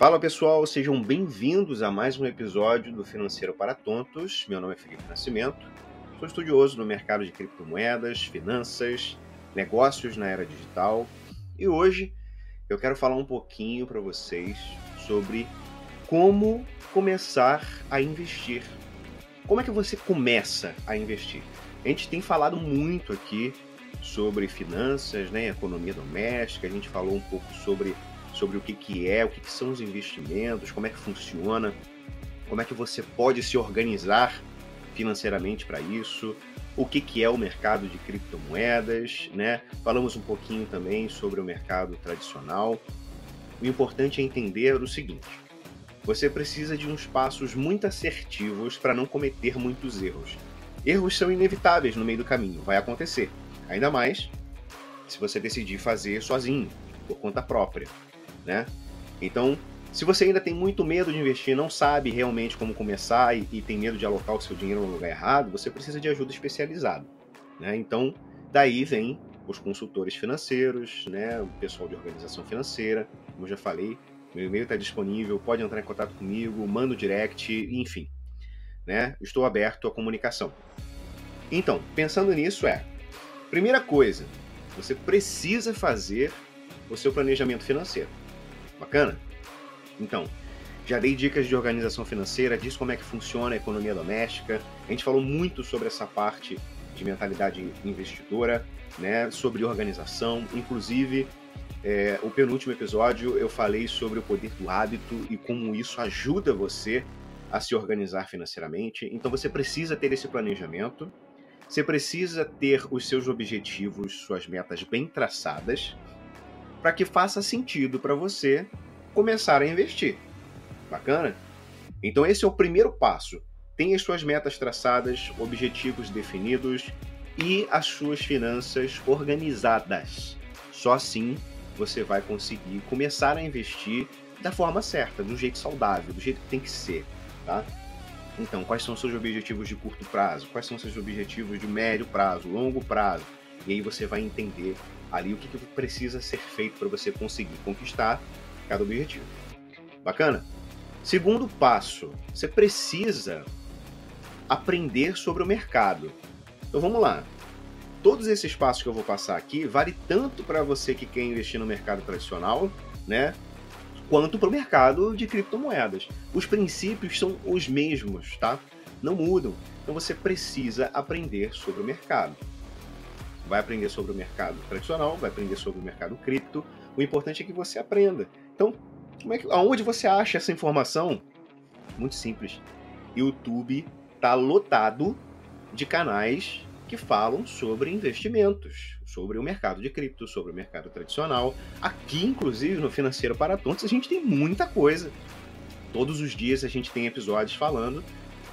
Fala pessoal, sejam bem-vindos a mais um episódio do Financeiro para Tontos. Meu nome é Felipe Nascimento, sou estudioso no mercado de criptomoedas, finanças, negócios na era digital e hoje eu quero falar um pouquinho para vocês sobre como começar a investir. Como é que você começa a investir? A gente tem falado muito aqui sobre finanças, né, economia doméstica, a gente falou um pouco sobre sobre o que, que é, o que, que são os investimentos, como é que funciona, como é que você pode se organizar financeiramente para isso, o que, que é o mercado de criptomoedas, né? Falamos um pouquinho também sobre o mercado tradicional. O importante é entender o seguinte: você precisa de uns passos muito assertivos para não cometer muitos erros. Erros são inevitáveis no meio do caminho, vai acontecer. Ainda mais se você decidir fazer sozinho, por conta própria né? Então, se você ainda tem muito medo de investir, não sabe realmente como começar e, e tem medo de alocar o seu dinheiro no lugar errado, você precisa de ajuda especializada, né? Então, daí vem os consultores financeiros, né? O pessoal de organização financeira, como eu já falei, meu e-mail está disponível, pode entrar em contato comigo, manda o direct, enfim, né? Estou aberto à comunicação. Então, pensando nisso é, primeira coisa, você precisa fazer o seu planejamento financeiro. Bacana? Então, já dei dicas de organização financeira, diz como é que funciona a economia doméstica. A gente falou muito sobre essa parte de mentalidade investidora, né? Sobre organização, inclusive é, o penúltimo episódio eu falei sobre o poder do hábito e como isso ajuda você a se organizar financeiramente. Então você precisa ter esse planejamento, você precisa ter os seus objetivos, suas metas bem traçadas para que faça sentido para você começar a investir. Bacana? Então esse é o primeiro passo. Tenha as suas metas traçadas, objetivos definidos e as suas finanças organizadas. Só assim você vai conseguir começar a investir da forma certa, do jeito saudável, do jeito que tem que ser, tá? Então, quais são os seus objetivos de curto prazo? Quais são os seus objetivos de médio prazo, longo prazo? E aí você vai entender ali o que, que precisa ser feito para você conseguir conquistar cada objetivo. Bacana? Segundo passo, você precisa aprender sobre o mercado. Então vamos lá. Todos esses passos que eu vou passar aqui vale tanto para você que quer investir no mercado tradicional, né, quanto para o mercado de criptomoedas. Os princípios são os mesmos, tá? Não mudam. Então você precisa aprender sobre o mercado vai aprender sobre o mercado tradicional, vai aprender sobre o mercado cripto. O importante é que você aprenda. Então, como é que, aonde você acha essa informação? Muito simples. YouTube está lotado de canais que falam sobre investimentos, sobre o mercado de cripto, sobre o mercado tradicional. Aqui, inclusive, no Financeiro para Tontos, a gente tem muita coisa. Todos os dias a gente tem episódios falando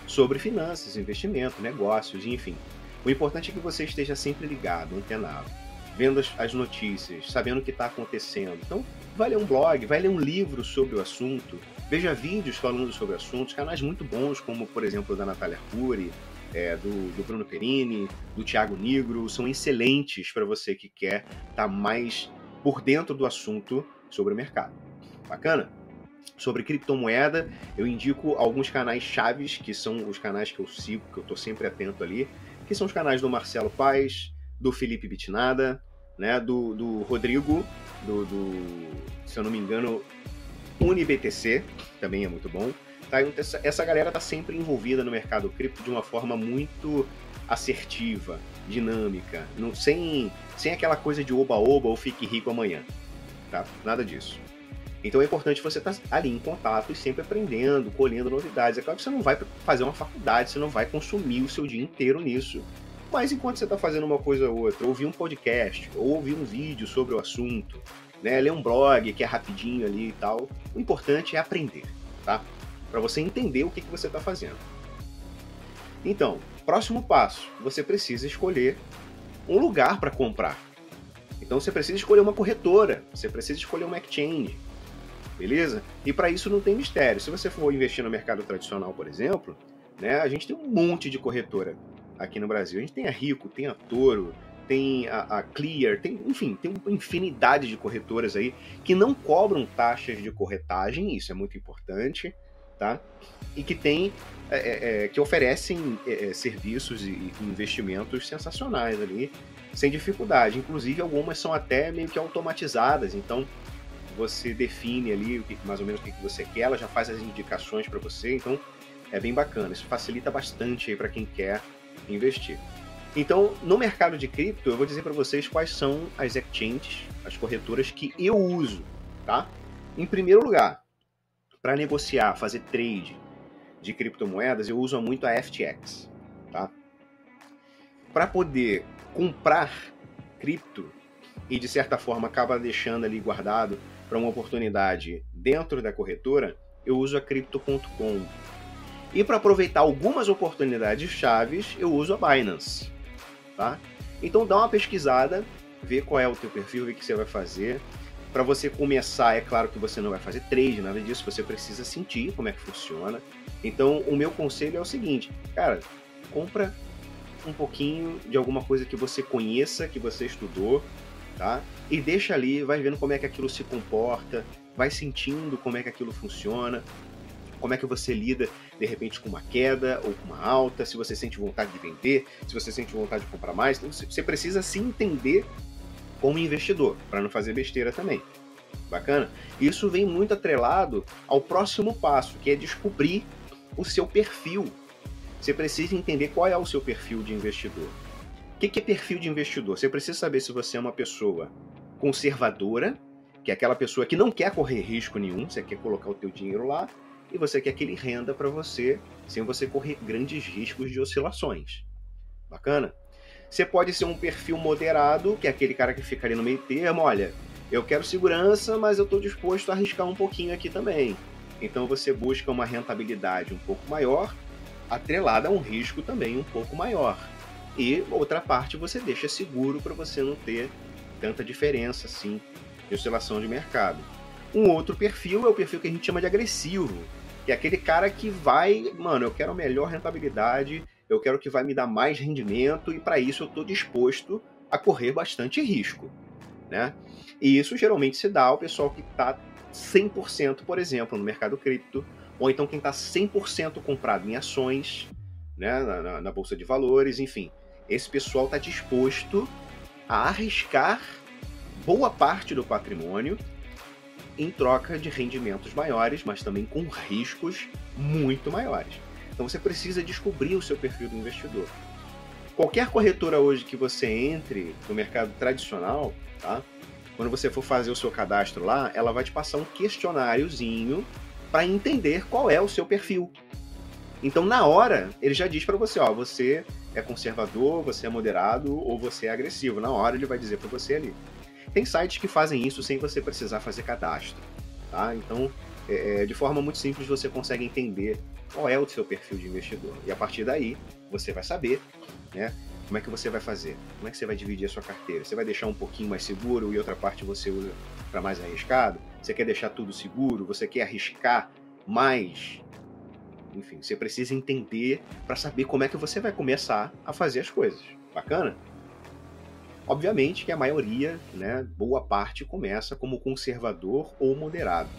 sobre finanças, investimento, negócios, enfim. O importante é que você esteja sempre ligado, antenado, vendo as, as notícias, sabendo o que está acontecendo. Então, vai ler um blog, vai ler um livro sobre o assunto, veja vídeos falando sobre assuntos, canais muito bons, como por exemplo da Natália Arcuri, é, do, do, Bruno Perini, do Thiago Negro, são excelentes para você que quer estar tá mais por dentro do assunto sobre o mercado. Bacana? Sobre criptomoeda, eu indico alguns canais chaves, que são os canais que eu sigo, que eu estou sempre atento ali que são os canais do Marcelo Paz, do Felipe Bitnada, né, do, do Rodrigo, do, do, se eu não me engano, UniBTC, também é muito bom. Tá? Então, essa, essa galera está sempre envolvida no mercado cripto de uma forma muito assertiva, dinâmica, não, sem, sem aquela coisa de oba-oba ou fique rico amanhã. Tá? Nada disso. Então é importante você estar tá ali em contato e sempre aprendendo, colhendo novidades. É claro que você não vai fazer uma faculdade, você não vai consumir o seu dia inteiro nisso. Mas enquanto você está fazendo uma coisa ou outra, ouvir um podcast, ou ouvir um vídeo sobre o assunto, né, ler um blog que é rapidinho ali e tal, o importante é aprender, tá? Para você entender o que, que você está fazendo. Então, próximo passo, você precisa escolher um lugar para comprar. Então você precisa escolher uma corretora, você precisa escolher uma exchange, beleza? E para isso não tem mistério. Se você for investir no mercado tradicional, por exemplo, né, a gente tem um monte de corretora aqui no Brasil. A gente tem a Rico, tem a Toro, tem a, a, Clear, tem, enfim, tem uma infinidade de corretoras aí que não cobram taxas de corretagem, isso é muito importante, tá? E que tem, é, é, é que oferecem é, é, serviços e investimentos sensacionais ali, sem dificuldade. Inclusive, algumas são até meio que automatizadas, então você define ali o que, mais ou menos o que você quer, ela já faz as indicações para você, então é bem bacana. Isso facilita bastante para quem quer investir. Então, no mercado de cripto, eu vou dizer para vocês quais são as exchanges, as corretoras que eu uso, tá? Em primeiro lugar, para negociar, fazer trade de criptomoedas, eu uso muito a FTX, tá? Para poder comprar cripto e de certa forma acaba deixando ali guardado para uma oportunidade dentro da corretora, eu uso a Crypto.com. E para aproveitar algumas oportunidades chaves, eu uso a Binance. Tá? Então dá uma pesquisada, vê qual é o teu perfil, vê o que você vai fazer. Para você começar, é claro que você não vai fazer trade, nada disso, você precisa sentir como é que funciona. Então o meu conselho é o seguinte, cara, compra um pouquinho de alguma coisa que você conheça, que você estudou, tá? E deixa ali, vai vendo como é que aquilo se comporta, vai sentindo como é que aquilo funciona, como é que você lida de repente com uma queda ou com uma alta, se você sente vontade de vender, se você sente vontade de comprar mais, então você precisa se entender como investidor, para não fazer besteira também. Bacana? Isso vem muito atrelado ao próximo passo, que é descobrir o seu perfil. Você precisa entender qual é o seu perfil de investidor. O que é perfil de investidor? Você precisa saber se você é uma pessoa conservadora, que é aquela pessoa que não quer correr risco nenhum, você quer colocar o teu dinheiro lá, e você quer que ele renda para você, sem você correr grandes riscos de oscilações. Bacana? Você pode ser um perfil moderado, que é aquele cara que fica ali no meio termo, olha, eu quero segurança, mas eu estou disposto a arriscar um pouquinho aqui também. Então você busca uma rentabilidade um pouco maior, atrelada a um risco também um pouco maior. E outra parte você deixa seguro para você não ter tanta diferença assim de oscilação de mercado. Um outro perfil é o perfil que a gente chama de agressivo, que é aquele cara que vai, mano, eu quero a melhor rentabilidade, eu quero que vai me dar mais rendimento e para isso eu estou disposto a correr bastante risco, né? E isso geralmente se dá ao pessoal que está 100%, por exemplo, no mercado cripto, ou então quem está 100% comprado em ações, né, na, na, bolsa de valores, enfim esse pessoal está disposto a arriscar boa parte do patrimônio em troca de rendimentos maiores, mas também com riscos muito maiores. Então você precisa descobrir o seu perfil do investidor. Qualquer corretora hoje que você entre no mercado tradicional, tá? Quando você for fazer o seu cadastro lá, ela vai te passar um questionáriozinho para entender qual é o seu perfil. Então, na hora, ele já diz para você, ó, você é conservador, você é moderado ou você é agressivo. Na hora ele vai dizer para você ali. Tem sites que fazem isso sem você precisar fazer cadastro, tá? Então, é, é, de forma muito simples você consegue entender qual é o seu perfil de investidor. E a partir daí, você vai saber, né? Como é que você vai fazer? Como é que você vai dividir a sua carteira? Você vai deixar um pouquinho mais seguro e outra parte você usa para mais arriscado? Você quer deixar tudo seguro? Você quer arriscar mais enfim, você precisa entender para saber como é que você vai começar a fazer as coisas. Bacana? Obviamente que a maioria, né, boa parte, começa como conservador ou moderado.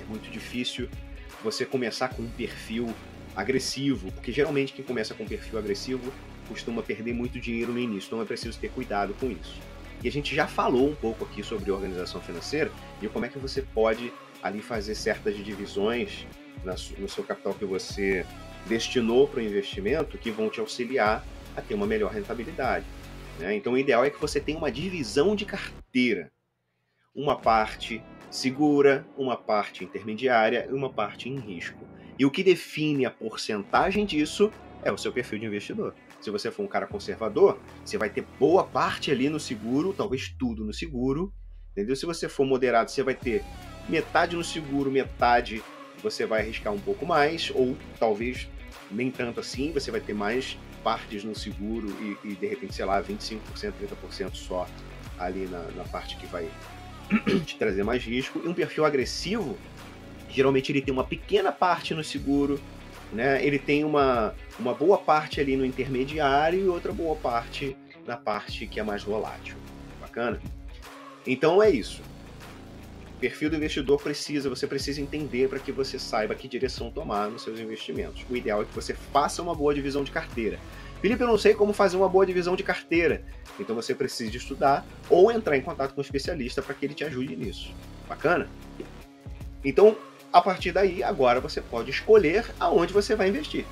É muito difícil você começar com um perfil agressivo, porque geralmente quem começa com um perfil agressivo costuma perder muito dinheiro no início, então é preciso ter cuidado com isso. E a gente já falou um pouco aqui sobre organização financeira e como é que você pode ali fazer certas divisões no seu capital que você destinou para o investimento que vão te auxiliar a ter uma melhor rentabilidade. Né? Então, o ideal é que você tenha uma divisão de carteira. Uma parte segura, uma parte intermediária e uma parte em risco. E o que define a porcentagem disso é o seu perfil de investidor. Se você for um cara conservador, você vai ter boa parte ali no seguro, talvez tudo no seguro. Entendeu? Se você for moderado, você vai ter metade no seguro, metade você vai arriscar um pouco mais, ou talvez nem tanto assim, você vai ter mais partes no seguro e, e de repente, sei lá, 25%, 30% só ali na, na parte que vai te trazer mais risco. E um perfil agressivo, geralmente ele tem uma pequena parte no seguro, né? ele tem uma, uma boa parte ali no intermediário e outra boa parte na parte que é mais volátil. Bacana? Então é isso. O perfil do investidor precisa, você precisa entender para que você saiba que direção tomar nos seus investimentos. O ideal é que você faça uma boa divisão de carteira. Felipe, eu não sei como fazer uma boa divisão de carteira. Então você precisa estudar ou entrar em contato com um especialista para que ele te ajude nisso. Bacana? Então, a partir daí, agora você pode escolher aonde você vai investir.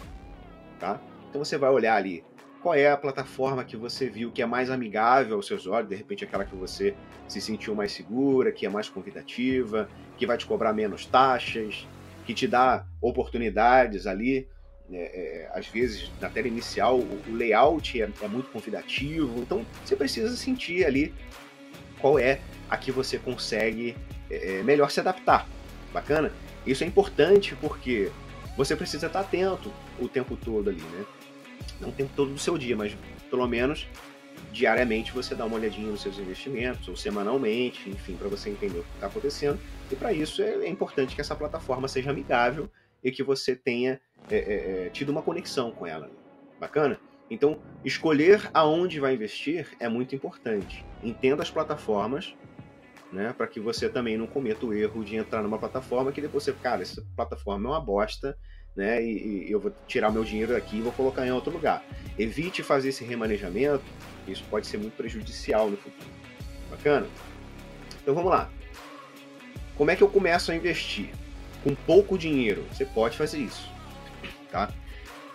Tá? Então você vai olhar ali qual é a plataforma que você viu que é mais amigável aos seus olhos, de repente aquela que você se sentiu mais segura, que é mais convidativa, que vai te cobrar menos taxas, que te dá oportunidades ali. É, é, às vezes, na tela inicial, o, o layout é, é muito convidativo, então você precisa sentir ali qual é a que você consegue é, é melhor se adaptar. Bacana? Isso é importante porque você precisa estar atento o tempo todo ali, né? Não o tempo todo do seu dia, mas pelo menos diariamente você dá uma olhadinha nos seus investimentos, ou semanalmente, enfim, para você entender o que está acontecendo. E para isso é, é, importante que essa plataforma seja amigável e que você tenha é, é, é tido uma conexão com ela. Bacana? Então, escolher aonde vai investir é muito importante. Entenda as plataformas, né, para que você também não cometa o erro de entrar numa plataforma que depois você, cara, essa plataforma é uma bosta, né? E, e, eu vou tirar meu dinheiro daqui e vou colocar em outro lugar. Evite fazer esse remanejamento, isso pode ser muito prejudicial no futuro. Bacana? Então vamos lá. Como é que eu começo a investir? Com pouco dinheiro, você pode fazer isso. Tá?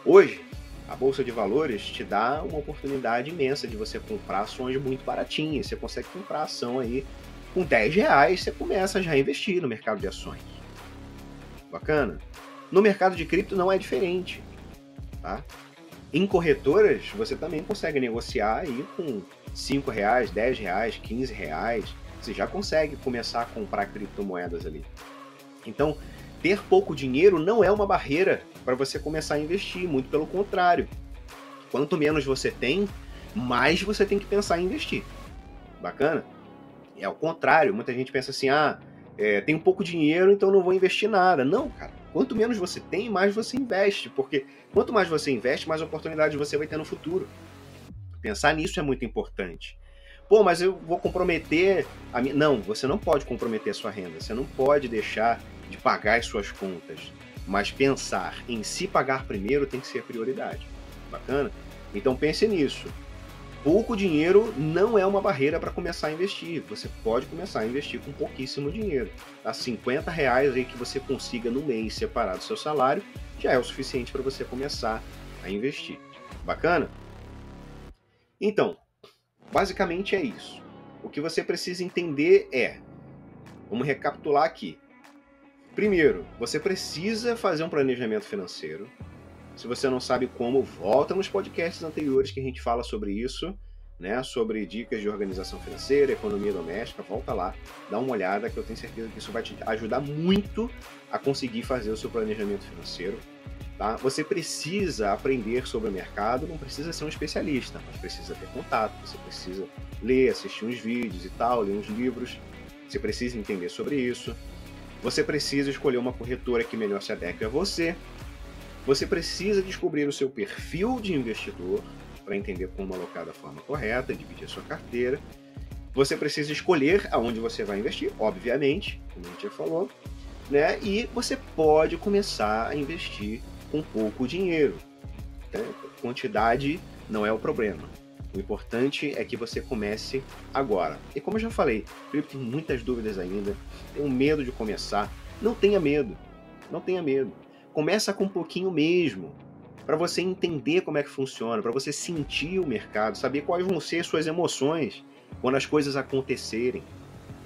Hoje, a Bolsa de Valores te dá uma oportunidade imensa de você comprar ações muito baratinhas. Você consegue comprar ação aí com 10 reais, você começa já a investir no mercado de ações. Bacana? No mercado de cripto não é diferente. Tá? Em corretoras, você também consegue negociar aí com 5 reais, 10 reais, 15 reais. Você já consegue começar a comprar criptomoedas ali. Então, ter pouco dinheiro não é uma barreira para você começar a investir, muito pelo contrário. Quanto menos você tem, mais você tem que pensar em investir. Bacana? É ao contrário, muita gente pensa assim: ah, é, tenho pouco dinheiro, então não vou investir nada. Não, cara. Quanto menos você tem, mais você investe, porque quanto mais você investe, mais oportunidades você vai ter no futuro. Pensar nisso é muito importante. Pô, mas eu vou comprometer a minha. Não, você não pode comprometer a sua renda. Você não pode deixar de pagar as suas contas. Mas pensar em se pagar primeiro tem que ser a prioridade. Bacana? Então pense nisso pouco dinheiro não é uma barreira para começar a investir. Você pode começar a investir com pouquíssimo dinheiro. A 50 reais aí que você consiga no mês separar do seu salário já é o suficiente para você começar a investir. Bacana? Então, basicamente é isso. O que você precisa entender é, vamos recapitular aqui. Primeiro, você precisa fazer um planejamento financeiro. Se você não sabe como, volta nos podcasts anteriores que a gente fala sobre isso, né? Sobre dicas de organização financeira, economia doméstica. Volta lá, dá uma olhada que eu tenho certeza que isso vai te ajudar muito a conseguir fazer o seu planejamento financeiro. Tá? Você precisa aprender sobre o mercado, não precisa ser um especialista, mas precisa ter contato, você precisa ler, assistir uns vídeos e tal, ler uns livros, você precisa entender sobre isso. Você precisa escolher uma corretora que melhor se adeque a você, você precisa descobrir o seu perfil de investidor para entender como alocar da forma correta, dividir a sua carteira. Você precisa escolher aonde você vai investir, obviamente, como a gente já falou, né? E você pode começar a investir com pouco dinheiro. Né? Quantidade não é o problema. O importante é que você comece agora. E como eu já falei, Felipe tem muitas dúvidas ainda, tem um medo de começar. Não tenha medo. Não tenha medo. Começa com um pouquinho mesmo, para você entender como é que funciona, para você sentir o mercado, saber quais vão ser suas emoções quando as coisas acontecerem,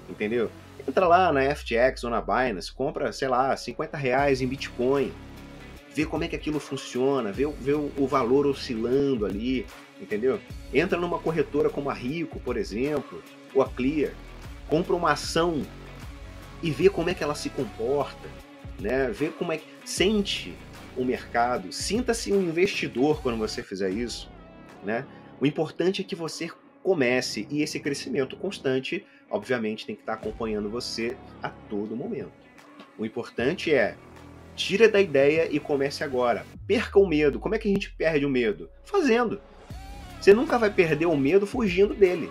entendeu? Entra lá na FTX ou na Binance, compra, sei lá, 50 reais em Bitcoin, vê como é que aquilo funciona, vê, vê o valor oscilando ali, entendeu? Entra numa corretora como a Rico, por exemplo, ou a Clear, compra uma ação e vê como é que ela se comporta, né? Vê como é que sente o mercado, sinta-se um investidor quando você fizer isso, né? O importante é que você comece e esse crescimento constante, obviamente, tem que estar acompanhando você a todo momento. O importante é tira da ideia e comece agora. Perca o medo. Como é que a gente perde o medo? Fazendo. Você nunca vai perder o medo fugindo dele.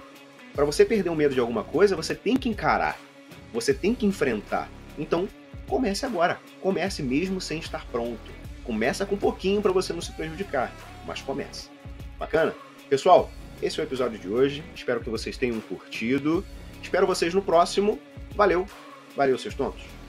Para você perder o medo de alguma coisa, você tem que encarar. Você tem que enfrentar. Então, comece agora. Comece mesmo sem estar pronto. Começa com um pouquinho para você não se prejudicar, mas comece. Bacana? Pessoal, esse é o episódio de hoje. Espero que vocês tenham curtido. Espero vocês no próximo. Valeu. Valeu, seus tontos.